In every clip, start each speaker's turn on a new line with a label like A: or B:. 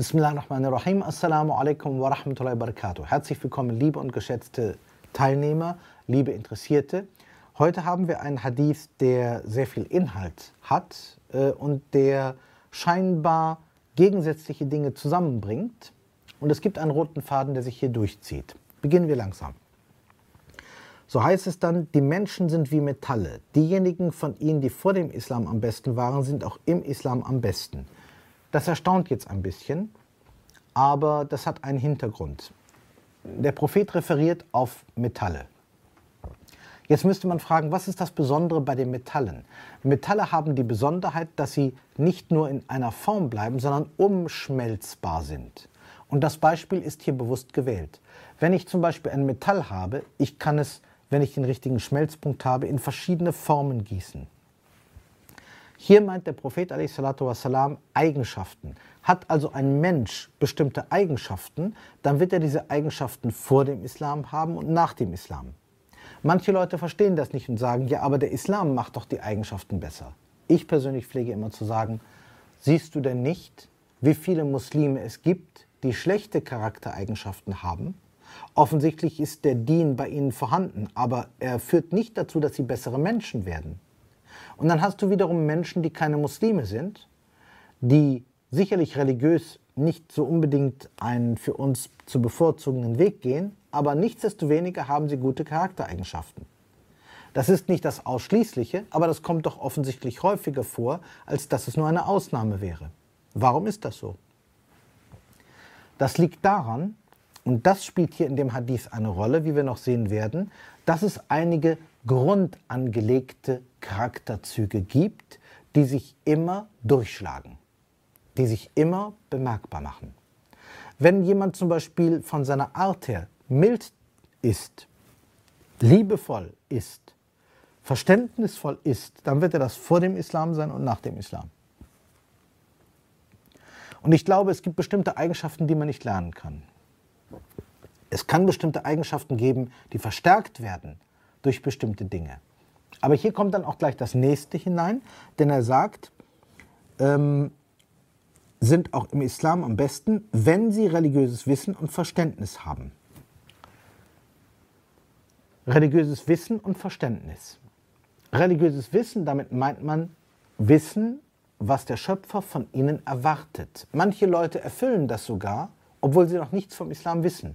A: Bismillahirrahmanirrahim. Assalamu alaikum wa rahmatullahi wa barakatuh. Herzlich willkommen, liebe und geschätzte Teilnehmer, liebe Interessierte. Heute haben wir einen Hadith, der sehr viel Inhalt hat äh, und der scheinbar gegensätzliche Dinge zusammenbringt. Und es gibt einen roten Faden, der sich hier durchzieht. Beginnen wir langsam. So heißt es dann, die Menschen sind wie Metalle. Diejenigen von ihnen, die vor dem Islam am besten waren, sind auch im Islam am besten. Das erstaunt jetzt ein bisschen, aber das hat einen Hintergrund. Der Prophet referiert auf Metalle. Jetzt müsste man fragen, was ist das Besondere bei den Metallen? Metalle haben die Besonderheit, dass sie nicht nur in einer Form bleiben, sondern umschmelzbar sind. Und das Beispiel ist hier bewusst gewählt. Wenn ich zum Beispiel ein Metall habe, ich kann es, wenn ich den richtigen Schmelzpunkt habe, in verschiedene Formen gießen. Hier meint der Prophet wassalam, Eigenschaften. Hat also ein Mensch bestimmte Eigenschaften, dann wird er diese Eigenschaften vor dem Islam haben und nach dem Islam. Manche Leute verstehen das nicht und sagen, ja, aber der Islam macht doch die Eigenschaften besser. Ich persönlich pflege immer zu sagen, siehst du denn nicht, wie viele Muslime es gibt, die schlechte Charaktereigenschaften haben? Offensichtlich ist der Dien bei ihnen vorhanden, aber er führt nicht dazu, dass sie bessere Menschen werden. Und dann hast du wiederum Menschen, die keine Muslime sind, die sicherlich religiös nicht so unbedingt einen für uns zu bevorzugenden Weg gehen, aber nichtsdestoweniger haben sie gute Charaktereigenschaften. Das ist nicht das Ausschließliche, aber das kommt doch offensichtlich häufiger vor, als dass es nur eine Ausnahme wäre. Warum ist das so? Das liegt daran, und das spielt hier in dem Hadith eine Rolle, wie wir noch sehen werden, dass es einige grundangelegte Charakterzüge gibt, die sich immer durchschlagen, die sich immer bemerkbar machen. Wenn jemand zum Beispiel von seiner Art her mild ist, liebevoll ist, verständnisvoll ist, dann wird er das vor dem Islam sein und nach dem Islam. Und ich glaube, es gibt bestimmte Eigenschaften, die man nicht lernen kann. Es kann bestimmte Eigenschaften geben, die verstärkt werden durch bestimmte Dinge. Aber hier kommt dann auch gleich das nächste hinein, denn er sagt, ähm, sind auch im Islam am besten, wenn sie religiöses Wissen und Verständnis haben. Religiöses Wissen und Verständnis. Religiöses Wissen, damit meint man Wissen, was der Schöpfer von ihnen erwartet. Manche Leute erfüllen das sogar, obwohl sie noch nichts vom Islam wissen.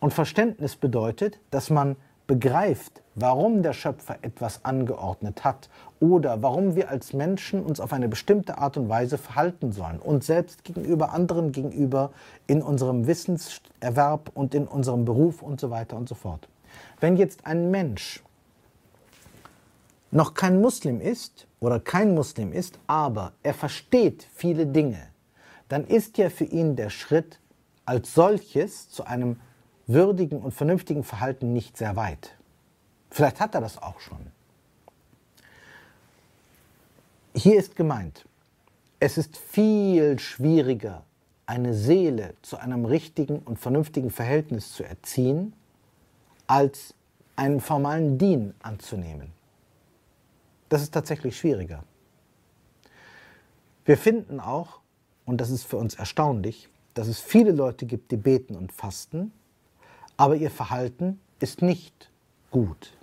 A: Und Verständnis bedeutet, dass man begreift, warum der Schöpfer etwas angeordnet hat oder warum wir als Menschen uns auf eine bestimmte Art und Weise verhalten sollen, uns selbst gegenüber, anderen gegenüber, in unserem Wissenserwerb und in unserem Beruf und so weiter und so fort. Wenn jetzt ein Mensch noch kein Muslim ist oder kein Muslim ist, aber er versteht viele Dinge, dann ist ja für ihn der Schritt als solches zu einem würdigen und vernünftigen Verhalten nicht sehr weit. Vielleicht hat er das auch schon. Hier ist gemeint, es ist viel schwieriger, eine Seele zu einem richtigen und vernünftigen Verhältnis zu erziehen, als einen formalen Dien anzunehmen. Das ist tatsächlich schwieriger. Wir finden auch, und das ist für uns erstaunlich, dass es viele Leute gibt, die beten und fasten, aber ihr Verhalten ist nicht gut.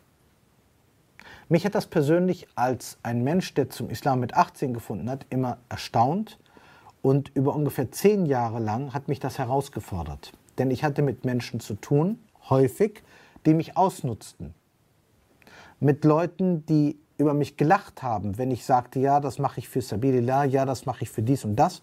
A: Mich hat das persönlich als ein Mensch, der zum Islam mit 18 gefunden hat, immer erstaunt und über ungefähr zehn Jahre lang hat mich das herausgefordert. Denn ich hatte mit Menschen zu tun, häufig, die mich ausnutzten. Mit Leuten, die über mich gelacht haben, wenn ich sagte, ja, das mache ich für Sabilillah, ja, das mache ich für dies und das.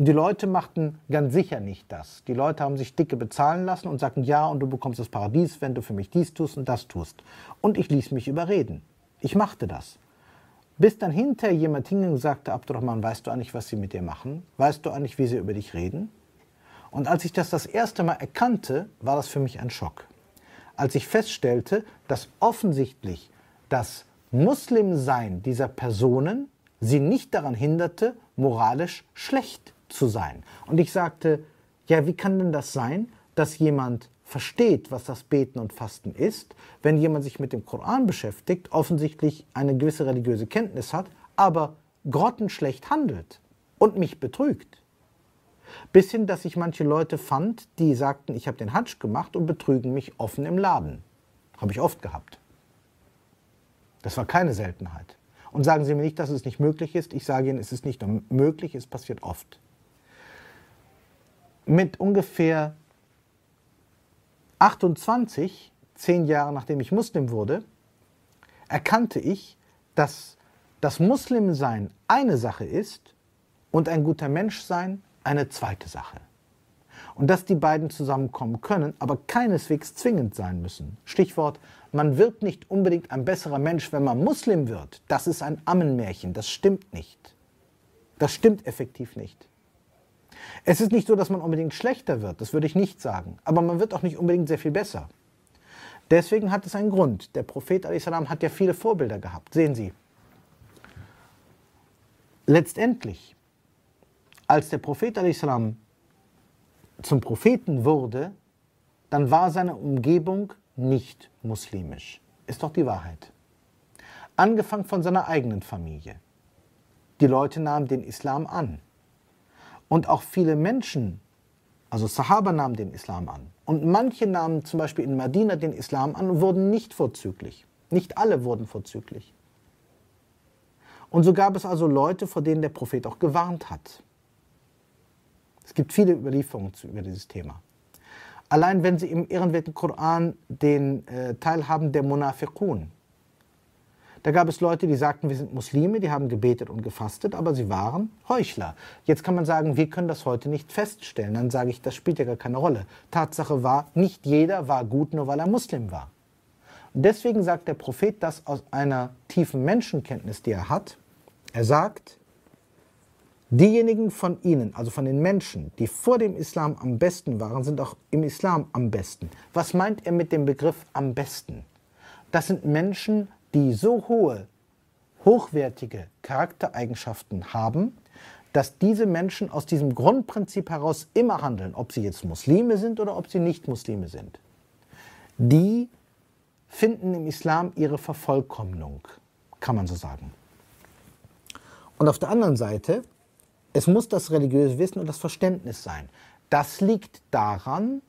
A: Und die Leute machten ganz sicher nicht das. Die Leute haben sich dicke bezahlen lassen und sagten, ja, und du bekommst das Paradies, wenn du für mich dies tust und das tust. Und ich ließ mich überreden. Ich machte das. Bis dann hinterher jemand hinging und sagte, Abdurrahman, weißt du eigentlich, was sie mit dir machen? Weißt du eigentlich, wie sie über dich reden? Und als ich das das erste Mal erkannte, war das für mich ein Schock. Als ich feststellte, dass offensichtlich das Muslimsein dieser Personen sie nicht daran hinderte, moralisch schlecht zu sein. Und ich sagte, ja, wie kann denn das sein, dass jemand versteht, was das Beten und Fasten ist, wenn jemand sich mit dem Koran beschäftigt, offensichtlich eine gewisse religiöse Kenntnis hat, aber grottenschlecht handelt und mich betrügt. Bis hin, dass ich manche Leute fand, die sagten, ich habe den Hatsch gemacht und betrügen mich offen im Laden. Habe ich oft gehabt. Das war keine Seltenheit. Und sagen Sie mir nicht, dass es nicht möglich ist. Ich sage Ihnen, es ist nicht nur möglich, es passiert oft. Mit ungefähr 28, zehn Jahre nachdem ich Muslim wurde, erkannte ich, dass das Muslimsein eine Sache ist und ein guter Mensch sein eine zweite Sache. Und dass die beiden zusammenkommen können, aber keineswegs zwingend sein müssen. Stichwort, man wird nicht unbedingt ein besserer Mensch, wenn man Muslim wird. Das ist ein Ammenmärchen, das stimmt nicht. Das stimmt effektiv nicht. Es ist nicht so, dass man unbedingt schlechter wird, das würde ich nicht sagen, aber man wird auch nicht unbedingt sehr viel besser. Deswegen hat es einen Grund. Der Prophet salam hat ja viele Vorbilder gehabt. Sehen Sie. Letztendlich, als der Prophet salam zum Propheten wurde, dann war seine Umgebung nicht muslimisch. Ist doch die Wahrheit. Angefangen von seiner eigenen Familie. Die Leute nahmen den Islam an. Und auch viele Menschen, also Sahaba nahmen den Islam an. Und manche nahmen zum Beispiel in Medina den Islam an und wurden nicht vorzüglich. Nicht alle wurden vorzüglich. Und so gab es also Leute, vor denen der Prophet auch gewarnt hat. Es gibt viele Überlieferungen über dieses Thema. Allein wenn Sie im ehrenwerten Koran den äh, Teil haben der Munafiqun, da gab es Leute, die sagten, wir sind Muslime, die haben gebetet und gefastet, aber sie waren Heuchler. Jetzt kann man sagen, wir können das heute nicht feststellen. Dann sage ich, das spielt ja gar keine Rolle. Tatsache war, nicht jeder war gut, nur weil er Muslim war. Und deswegen sagt der Prophet das aus einer tiefen Menschenkenntnis, die er hat. Er sagt, diejenigen von ihnen, also von den Menschen, die vor dem Islam am besten waren, sind auch im Islam am besten. Was meint er mit dem Begriff am besten? Das sind Menschen, die so hohe, hochwertige Charaktereigenschaften haben, dass diese Menschen aus diesem Grundprinzip heraus immer handeln, ob sie jetzt Muslime sind oder ob sie nicht Muslime sind. Die finden im Islam ihre Vervollkommnung, kann man so sagen. Und auf der anderen Seite, es muss das religiöse Wissen und das Verständnis sein. Das liegt daran,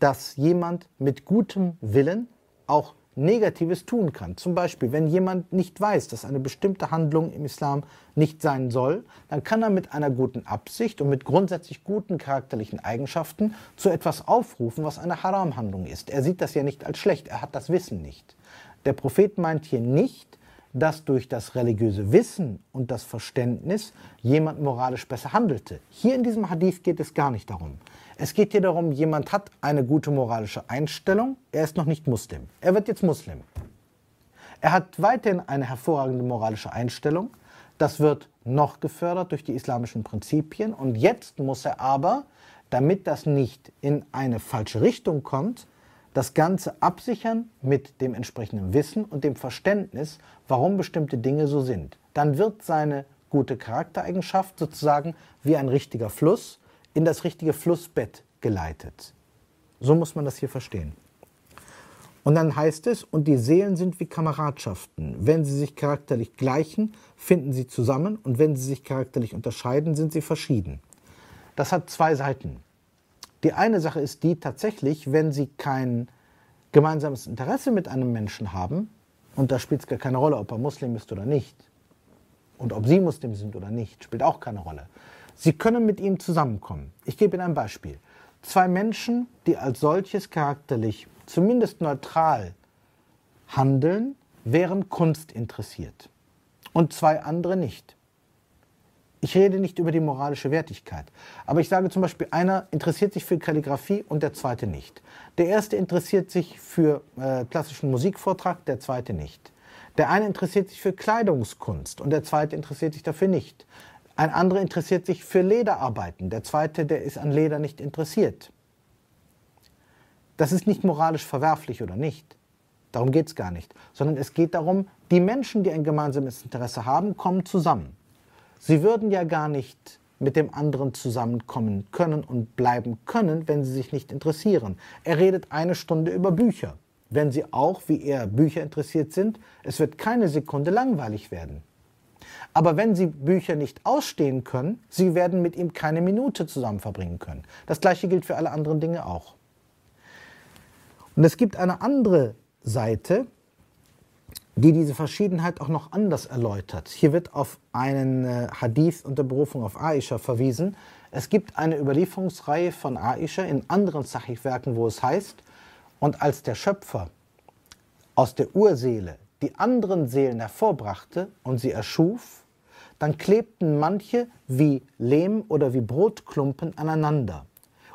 A: dass jemand mit gutem Willen auch Negatives tun kann. Zum Beispiel, wenn jemand nicht weiß, dass eine bestimmte Handlung im Islam nicht sein soll, dann kann er mit einer guten Absicht und mit grundsätzlich guten charakterlichen Eigenschaften zu etwas aufrufen, was eine Haram-Handlung ist. Er sieht das ja nicht als schlecht, er hat das Wissen nicht. Der Prophet meint hier nicht, dass durch das religiöse Wissen und das Verständnis jemand moralisch besser handelte. Hier in diesem Hadith geht es gar nicht darum. Es geht hier darum, jemand hat eine gute moralische Einstellung, er ist noch nicht Muslim. Er wird jetzt Muslim. Er hat weiterhin eine hervorragende moralische Einstellung. Das wird noch gefördert durch die islamischen Prinzipien. Und jetzt muss er aber, damit das nicht in eine falsche Richtung kommt, das Ganze absichern mit dem entsprechenden Wissen und dem Verständnis, warum bestimmte Dinge so sind. Dann wird seine gute Charaktereigenschaft sozusagen wie ein richtiger Fluss in das richtige Flussbett geleitet. So muss man das hier verstehen. Und dann heißt es, und die Seelen sind wie Kameradschaften. Wenn sie sich charakterlich gleichen, finden sie zusammen und wenn sie sich charakterlich unterscheiden, sind sie verschieden. Das hat zwei Seiten. Die eine Sache ist die tatsächlich, wenn sie kein gemeinsames Interesse mit einem Menschen haben, und da spielt es gar keine Rolle, ob er Muslim ist oder nicht, und ob sie Muslim sind oder nicht, spielt auch keine Rolle. Sie können mit ihm zusammenkommen. Ich gebe Ihnen ein Beispiel. Zwei Menschen, die als solches charakterlich zumindest neutral handeln, wären Kunst interessiert und zwei andere nicht. Ich rede nicht über die moralische Wertigkeit, aber ich sage zum Beispiel, einer interessiert sich für Kalligrafie und der zweite nicht. Der erste interessiert sich für äh, klassischen Musikvortrag, der zweite nicht. Der eine interessiert sich für Kleidungskunst und der zweite interessiert sich dafür nicht. Ein anderer interessiert sich für Lederarbeiten. Der zweite, der ist an Leder nicht interessiert. Das ist nicht moralisch verwerflich oder nicht. Darum geht es gar nicht. Sondern es geht darum, die Menschen, die ein gemeinsames Interesse haben, kommen zusammen. Sie würden ja gar nicht mit dem anderen zusammenkommen können und bleiben können, wenn sie sich nicht interessieren. Er redet eine Stunde über Bücher. Wenn sie auch, wie er, Bücher interessiert sind, es wird keine Sekunde langweilig werden. Aber wenn Sie Bücher nicht ausstehen können, Sie werden mit ihm keine Minute zusammen verbringen können. Das gleiche gilt für alle anderen Dinge auch. Und es gibt eine andere Seite, die diese Verschiedenheit auch noch anders erläutert. Hier wird auf einen äh, Hadith unter Berufung auf Aisha verwiesen. Es gibt eine Überlieferungsreihe von Aisha in anderen Sahih-Werken, wo es heißt, und als der Schöpfer aus der Urseele die anderen Seelen hervorbrachte und sie erschuf, dann klebten manche wie Lehm oder wie Brotklumpen aneinander.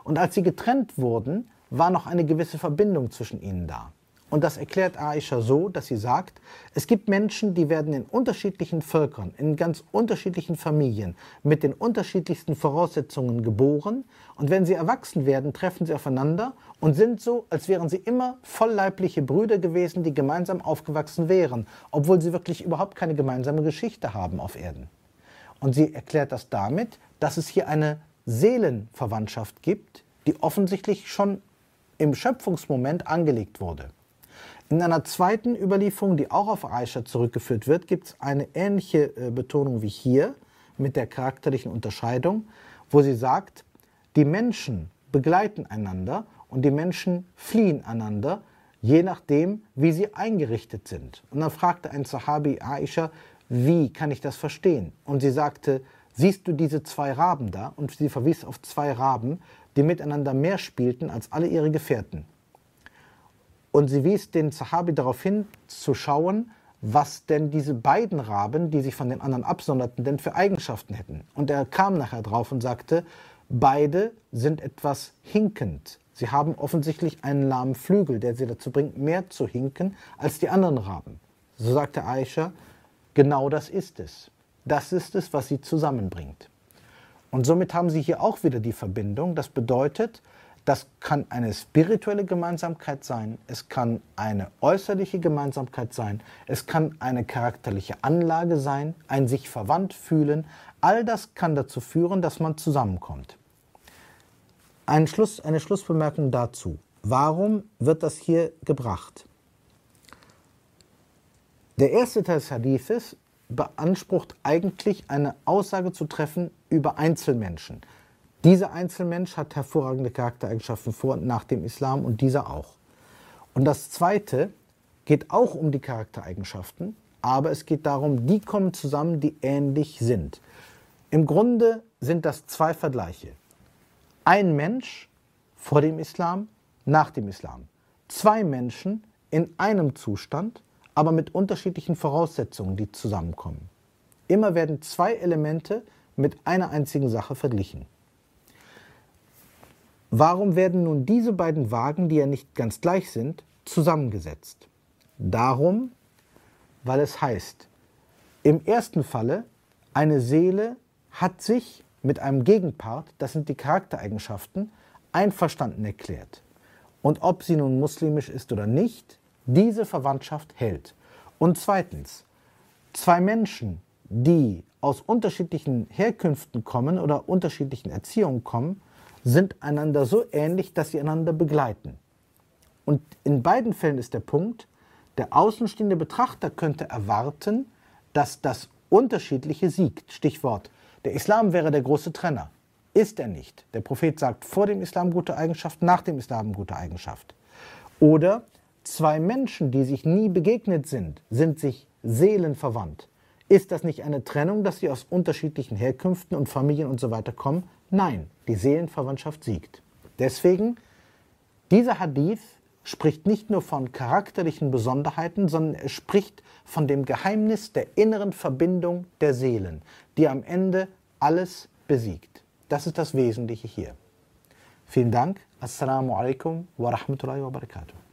A: Und als sie getrennt wurden, war noch eine gewisse Verbindung zwischen ihnen da. Und das erklärt Aisha so, dass sie sagt, es gibt Menschen, die werden in unterschiedlichen Völkern, in ganz unterschiedlichen Familien, mit den unterschiedlichsten Voraussetzungen geboren. Und wenn sie erwachsen werden, treffen sie aufeinander und sind so, als wären sie immer vollleibliche Brüder gewesen, die gemeinsam aufgewachsen wären, obwohl sie wirklich überhaupt keine gemeinsame Geschichte haben auf Erden. Und sie erklärt das damit, dass es hier eine Seelenverwandtschaft gibt, die offensichtlich schon im Schöpfungsmoment angelegt wurde. In einer zweiten Überlieferung, die auch auf Aisha zurückgeführt wird, gibt es eine ähnliche äh, Betonung wie hier mit der charakterlichen Unterscheidung, wo sie sagt, die Menschen begleiten einander und die Menschen fliehen einander, je nachdem, wie sie eingerichtet sind. Und dann fragte ein Sahabi Aisha, wie kann ich das verstehen? Und sie sagte, siehst du diese zwei Raben da? Und sie verwies auf zwei Raben, die miteinander mehr spielten als alle ihre Gefährten. Und sie wies den Sahabi darauf hin, zu schauen, was denn diese beiden Raben, die sich von den anderen absonderten, denn für Eigenschaften hätten. Und er kam nachher drauf und sagte, beide sind etwas hinkend. Sie haben offensichtlich einen lahmen Flügel, der sie dazu bringt, mehr zu hinken als die anderen Raben. So sagte Aisha, genau das ist es. Das ist es, was sie zusammenbringt. Und somit haben sie hier auch wieder die Verbindung. Das bedeutet, das kann eine spirituelle Gemeinsamkeit sein, es kann eine äußerliche Gemeinsamkeit sein, es kann eine charakterliche Anlage sein, ein sich verwandt fühlen. All das kann dazu führen, dass man zusammenkommt. Ein Schluss, eine Schlussbemerkung dazu. Warum wird das hier gebracht? Der erste Teil des Hadithes beansprucht eigentlich eine Aussage zu treffen über Einzelmenschen. Dieser Einzelmensch hat hervorragende Charaktereigenschaften vor und nach dem Islam und dieser auch. Und das Zweite geht auch um die Charaktereigenschaften, aber es geht darum, die kommen zusammen, die ähnlich sind. Im Grunde sind das zwei Vergleiche. Ein Mensch vor dem Islam, nach dem Islam. Zwei Menschen in einem Zustand, aber mit unterschiedlichen Voraussetzungen, die zusammenkommen. Immer werden zwei Elemente mit einer einzigen Sache verglichen. Warum werden nun diese beiden Wagen, die ja nicht ganz gleich sind, zusammengesetzt? Darum, weil es heißt, im ersten Falle, eine Seele hat sich mit einem Gegenpart, das sind die Charaktereigenschaften, einverstanden erklärt. Und ob sie nun muslimisch ist oder nicht, diese Verwandtschaft hält. Und zweitens, zwei Menschen, die aus unterschiedlichen Herkünften kommen oder unterschiedlichen Erziehungen kommen, sind einander so ähnlich, dass sie einander begleiten. Und in beiden Fällen ist der Punkt, der außenstehende Betrachter könnte erwarten, dass das Unterschiedliche siegt. Stichwort, der Islam wäre der große Trenner. Ist er nicht. Der Prophet sagt vor dem Islam gute Eigenschaft, nach dem Islam gute Eigenschaft. Oder zwei Menschen, die sich nie begegnet sind, sind sich seelenverwandt. Ist das nicht eine Trennung, dass sie aus unterschiedlichen Herkünften und Familien und so weiter kommen? Nein, die Seelenverwandtschaft siegt. Deswegen, dieser Hadith spricht nicht nur von charakterlichen Besonderheiten, sondern er spricht von dem Geheimnis der inneren Verbindung der Seelen, die am Ende alles besiegt. Das ist das Wesentliche hier. Vielen Dank. Assalamu alaikum wa rahmatullahi wa barakatuh.